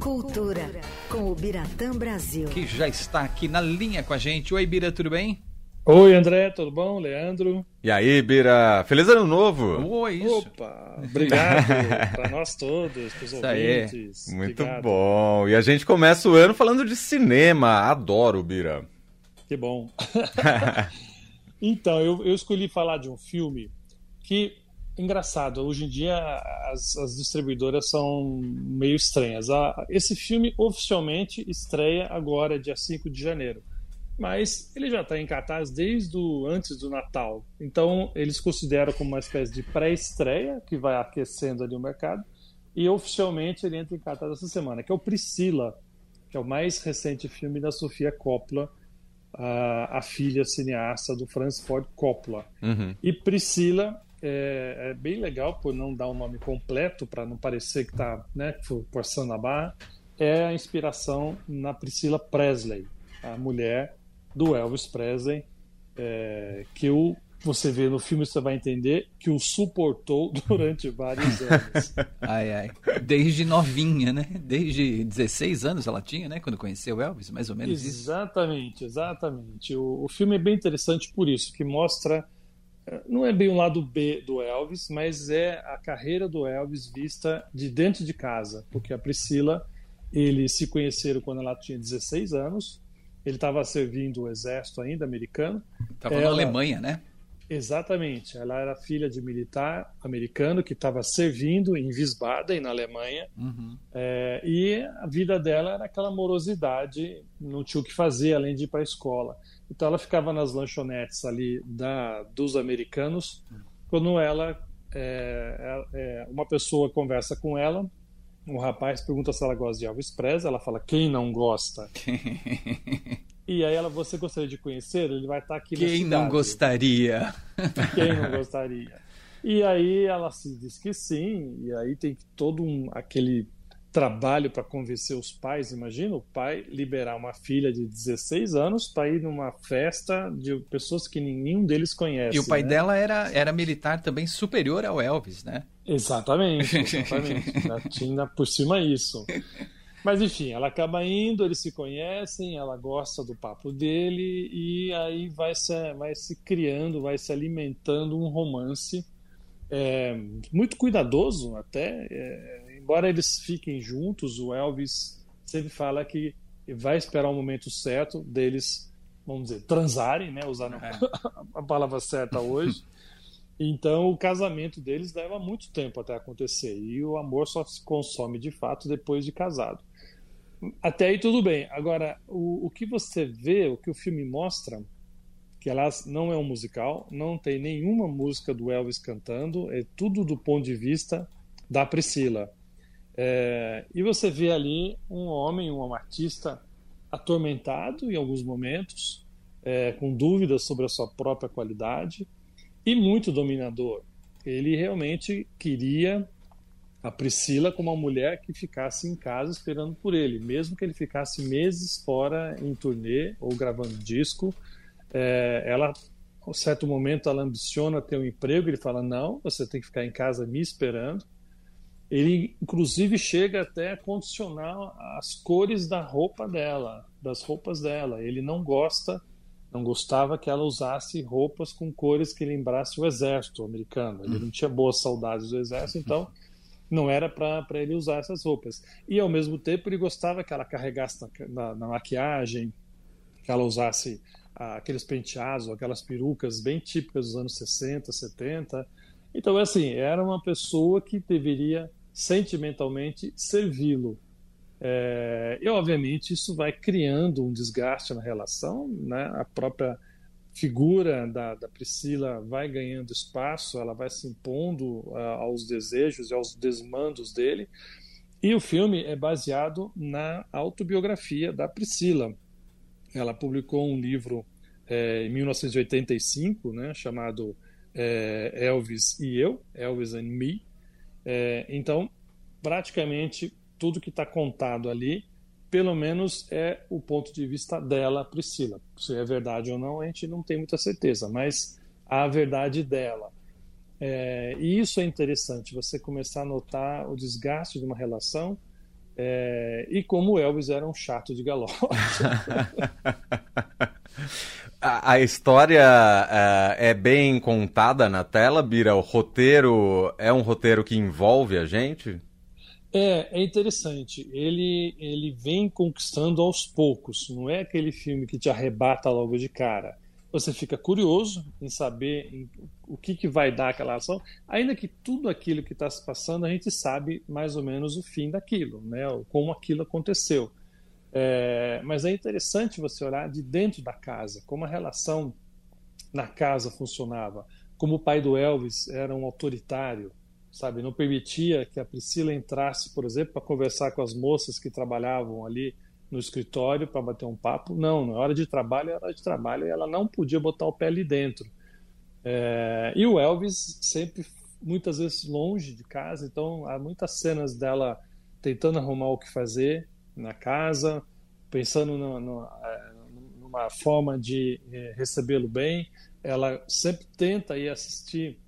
Cultura, com o Biratã Brasil. Que já está aqui na linha com a gente. Oi, Bira, tudo bem? Oi, André, tudo bom? Leandro? E aí, Bira? Feliz ano novo! Oi, isso. Opa, obrigado para nós todos, para os ouvintes. Muito obrigado. bom. E a gente começa o ano falando de cinema. Adoro, Bira. Que bom. então, eu, eu escolhi falar de um filme que engraçado, hoje em dia as, as distribuidoras são meio estranhas. Ah, esse filme oficialmente estreia agora, dia 5 de janeiro. Mas ele já está em cartaz desde o, antes do Natal. Então, eles consideram como uma espécie de pré-estreia, que vai aquecendo ali o mercado. E oficialmente ele entra em cartaz essa semana, que é o Priscila, que é o mais recente filme da Sofia Coppola, a, a filha cineasta do Francis Ford Coppola. Uhum. E Priscila é, é, bem legal, por não dar o um nome completo, para não parecer que está né, forçando a barra, é a inspiração na Priscila Presley, a mulher do Elvis Presley, é, que o, você vê no filme, você vai entender que o suportou durante vários anos. ai, ai. Desde novinha, né? Desde 16 anos ela tinha, né? Quando conheceu o Elvis, mais ou menos exatamente, isso. Exatamente, exatamente. O, o filme é bem interessante por isso, que mostra não é bem o lado B do Elvis, mas é a carreira do Elvis vista de dentro de casa, porque a Priscila, eles se conheceram quando ela tinha 16 anos, ele estava servindo o exército ainda americano. Estava na Alemanha, né? Exatamente, ela era filha de militar americano que estava servindo em Wiesbaden, na Alemanha, uhum. é, e a vida dela era aquela morosidade, não tinha o que fazer além de ir para a escola. Então ela ficava nas lanchonetes ali da, dos americanos, quando ela, é, é, uma pessoa conversa com ela, um rapaz pergunta se ela gosta de Elvis Presley, ela fala, quem não gosta? E aí ela, você gostaria de conhecer? Ele vai estar aqui Quem não gostaria? Quem não gostaria? E aí ela se diz que sim, e aí tem todo um, aquele trabalho para convencer os pais. Imagina o pai liberar uma filha de 16 anos para ir numa festa de pessoas que nenhum deles conhece. E o pai né? dela era, era militar também superior ao Elvis, né? Exatamente, exatamente. Já tinha por cima isso. Mas enfim, ela acaba indo, eles se conhecem, ela gosta do papo dele e aí vai se, vai se criando, vai se alimentando um romance é, muito cuidadoso até. É, embora eles fiquem juntos, o Elvis sempre fala que vai esperar o momento certo deles, vamos dizer, transarem, né? Usando é. a palavra certa hoje. Então, o casamento deles leva muito tempo até acontecer e o amor só se consome de fato depois de casado. Até aí tudo bem. Agora, o, o que você vê, o que o filme mostra, que aliás não é um musical, não tem nenhuma música do Elvis cantando, é tudo do ponto de vista da Priscila. É, e você vê ali um homem, um artista atormentado em alguns momentos, é, com dúvidas sobre a sua própria qualidade e muito dominador. Ele realmente queria a Priscila como uma mulher que ficasse em casa esperando por ele, mesmo que ele ficasse meses fora em turnê ou gravando disco. É, ela, a um certo momento, ela ambiciona ter um emprego. Ele fala: Não, você tem que ficar em casa me esperando. Ele, inclusive, chega até a condicionar as cores da roupa dela, das roupas dela. Ele não gosta, não gostava que ela usasse roupas com cores que lembrasse o exército americano. Ele não tinha boas saudades do exército, então não era para ele usar essas roupas. E ao mesmo tempo ele gostava que ela carregasse na, na, na maquiagem, que ela usasse ah, aqueles penteados, aquelas perucas bem típicas dos anos 60, 70. Então, assim, era uma pessoa que deveria sentimentalmente servi-lo. É, e, obviamente, isso vai criando um desgaste na relação, né? A própria figura da, da, Priscila vai ganhando espaço, ela vai se impondo uh, aos desejos e aos desmandos dele. E o filme é baseado na autobiografia da Priscila. Ela publicou um livro é, em 1985, né, chamado é, Elvis e Eu, Elvis and Me. É, então, praticamente tudo que está contado ali pelo menos é o ponto de vista dela, Priscila. Se é verdade ou não, a gente não tem muita certeza, mas a verdade dela. É, e isso é interessante, você começar a notar o desgaste de uma relação É, e como o Elvis era um chato de galope. a, história uh, é bem contada na tela, Bira? O roteiro é um roteiro que envolve a gente? É, é interessante. Ele, ele vem conquistando aos poucos. Não é aquele filme que te arrebata logo de cara. Você fica curioso em saber em, o que, que vai dar aquela ação, ainda que tudo aquilo que está se passando a gente sabe mais ou menos o fim daquilo, né? Como aquilo aconteceu. É, mas é interessante você olhar de dentro da casa, como a relação na casa funcionava, como o pai do Elvis era um autoritário, sabe? Não permitia que a Priscila entrasse, por exemplo, para conversar com as moças que trabalhavam ali no escritório para bater um papo. Não, na hora de trabalho era hora de trabalho e ela não podia botar o pé ali dentro. É... e o Elvis sempre, muitas vezes, longe de casa, então há muitas cenas dela tentando arrumar o que fazer na casa, pensando no, no, é, numa forma de é, recebê-lo bem. Ela sempre tenta ir assistir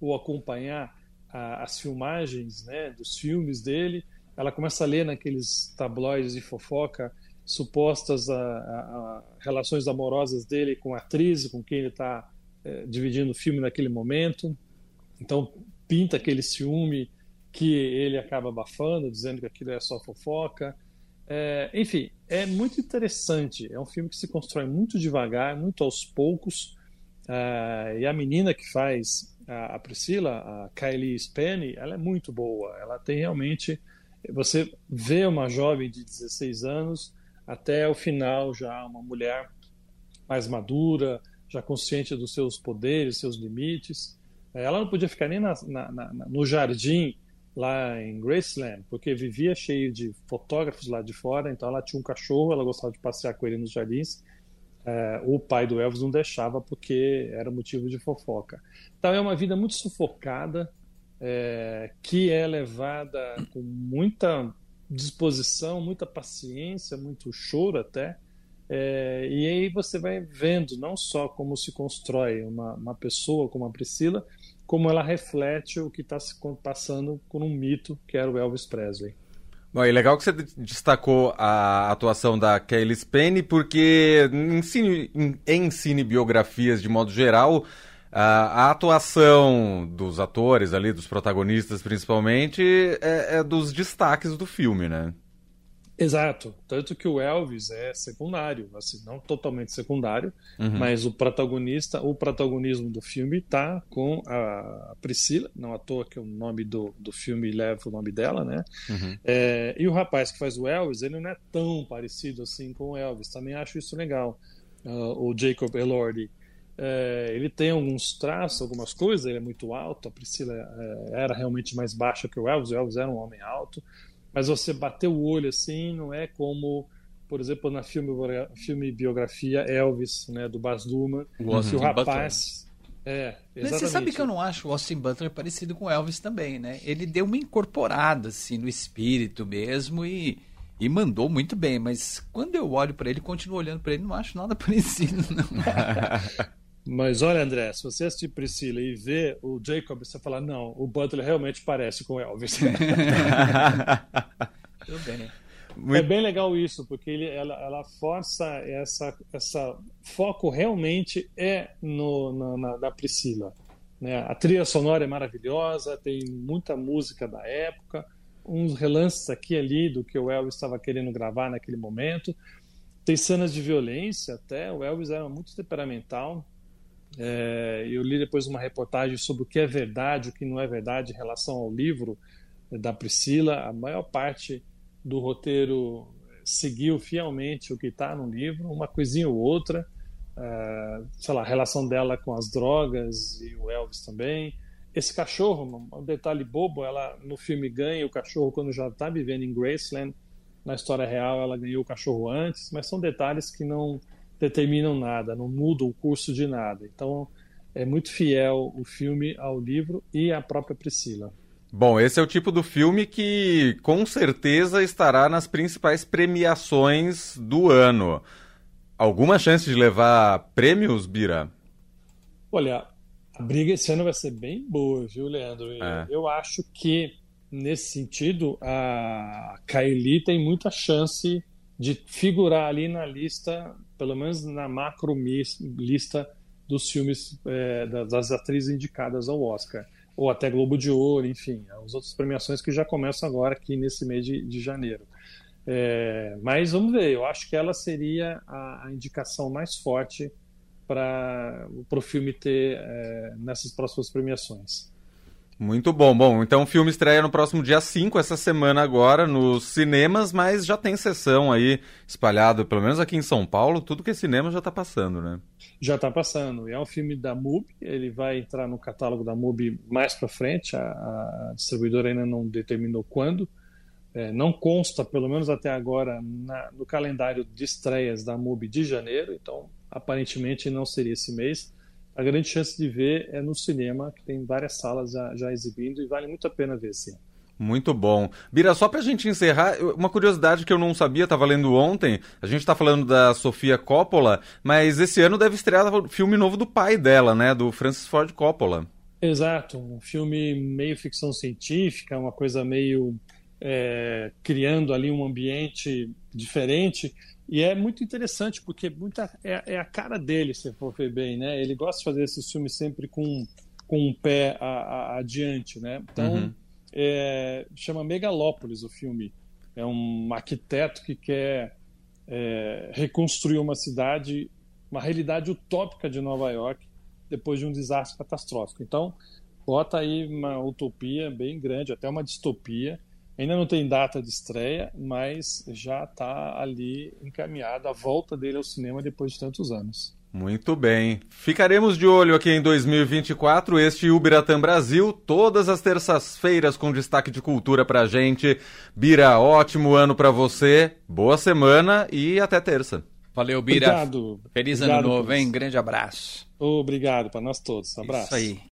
ou acompanhar a, as filmagens né, dos filmes dele, ela começa a ler naqueles tabloides de fofoca supostas a, a, relações amorosas dele com a atriz, com quem ele está é, dividindo o filme naquele momento. Então pinta aquele ciúme que ele acaba abafando, dizendo que aquilo é só fofoca. É, enfim, é muito interessante. É um filme que se constrói muito devagar, muito aos poucos. Uh, e a menina que faz a, Priscila, a Kylie Spenny, ela é muito boa. Ela tem realmente. Você vê uma jovem de 16 anos até o final já uma mulher mais madura, já consciente dos seus poderes, seus limites. Ela não podia ficar nem na, na, na, no jardim lá em Graceland, porque vivia cheio de fotógrafos lá de fora, então ela tinha um cachorro, ela gostava de passear com ele nos jardins, é, o pai do Elvis não deixava porque era motivo de fofoca. Então é uma vida muito sufocada, é, que é levada com muita disposição, muita paciência, muito choro até. É, e aí você vai vendo não só como se constrói uma, uma pessoa como a Priscila, como ela reflete o que está se passando com um mito que era o Elvis Presley. Bom, e legal que você destacou a atuação da Kelly Spenny, porque em, cine, em, cinebiografias de modo geral, a, a, atuação dos atores ali, dos protagonistas principalmente, é, é dos destaques do filme, né? Exato. Tanto que o Elvis é secundário, assim, não totalmente secundário, uhum. mas o protagonista, o protagonismo do filme está com a Priscila, não à toa que o nome do, do filme leva o nome dela, né? Uhum. É, e o rapaz que faz o Elvis, ele não é tão parecido assim com o Elvis, também acho isso legal. Uh, o Jacob Elordi. É, ele tem alguns traços, algumas coisas, ele é muito alto, a Priscila é, era realmente mais baixa que o Elvis, o Elvis era um homem alto, mas você bater o olho assim não é como por exemplo na filme, filme biografia Elvis né do Baz Luhrmann o, o rapaz é, exatamente. Mas você sabe que eu não acho o Austin Butler parecido com Elvis também, né? Ele deu uma incorporada assim no espírito mesmo e, e mandou muito bem, mas quando eu olho para ele, continuo olhando para ele, não acho nada parecido não. Mas olha, André, se você assistir Priscila e ver o Jacob, você fala, não, o Butler realmente parece com Elvis. Tudo bem. Muito... É bem legal isso, porque ele, ela, ela força essa, essa foco realmente é no, na, na, na Priscila. Né? A trilha sonora é maravilhosa, tem muita música da época, uns relances aqui e ali do que o Elvis estava querendo gravar naquele momento. Tem cenas de violência até, o Elvis era muito temperamental, é, eu li depois uma reportagem sobre o que é verdade, o que não é verdade em relação ao livro da Priscila. A maior parte do roteiro seguiu fielmente o que está no livro, uma coisinha ou outra. É, sei lá, a relação dela com as drogas e o Elvis também. Esse cachorro, um detalhe bobo, ela no filme ganha o cachorro quando já está vivendo em Graceland. Na história real, ela ganhou o cachorro antes, mas são detalhes que não determinam nada, não mudam o curso de nada. Então é muito fiel o filme ao livro e à própria Priscila. Bom, esse é o tipo do filme que com certeza estará nas principais premiações do ano. Alguma chance de levar prêmios, Bira? Olha, a briga esse ano vai ser bem boa, viu, Leandro? É. Eu acho que nesse sentido, a Kylie tem muita chance de figurar ali na lista, pelo menos na macro lista dos filmes é, das atrizes indicadas ao Oscar, ou até Globo de Ouro, enfim, as outras premiações que já começam agora aqui nesse mês de, de janeiro. É, mas vamos ver, eu acho que ela seria a, a indicação mais forte para o filme ter é, nessas próximas premiações. Muito bom. Bom, então o filme estreia no próximo dia 5, essa semana agora, nos cinemas, mas já tem sessão aí espalhada, pelo menos aqui em São Paulo, tudo que é cinema já está passando, né? Já está passando. É um filme da MUBI, ele vai entrar no catálogo da MUBI mais para frente, a, a, distribuidora ainda não determinou quando. É, não consta, pelo menos até agora, na, no calendário de estreias da MUBI de janeiro, então aparentemente não seria esse mês. A grande chance de ver é no cinema, que tem várias salas já, já exibindo e vale muito a pena ver sim. Muito bom. Bira, só pra gente encerrar, uma curiosidade que eu não sabia, estava lendo ontem, a gente está falando da Sofia Coppola, mas esse ano deve estrear o filme novo do pai dela, né, do Francis Ford Coppola. Exato, um filme meio ficção científica, uma coisa meio é, criando ali um ambiente diferente. E é muito interessante, porque muita, é, é, a cara dele, se for ver bem, né? Ele gosta de fazer esses filmes sempre com, com um pé a, a, adiante, né? Então, uhum. é, chama Megalópolis o filme. É um arquiteto que quer é, reconstruir uma cidade, uma realidade utópica de Nova York, depois de um desastre catastrófico. Então, bota aí uma utopia bem grande, até uma distopia, Ainda não tem data de estreia, mas já está ali encaminhada a volta dele ao cinema depois de tantos anos. Muito bem. Ficaremos de olho aqui em 2024, este Ubiratã Brasil, todas as terças-feiras com destaque de cultura pra gente. Bira, ótimo ano para você, boa semana e até terça. Valeu, Bira. Obrigado. Feliz Obrigado, ano novo, hein? Grande abraço. Obrigado para nós todos. Abraço. Isso aí.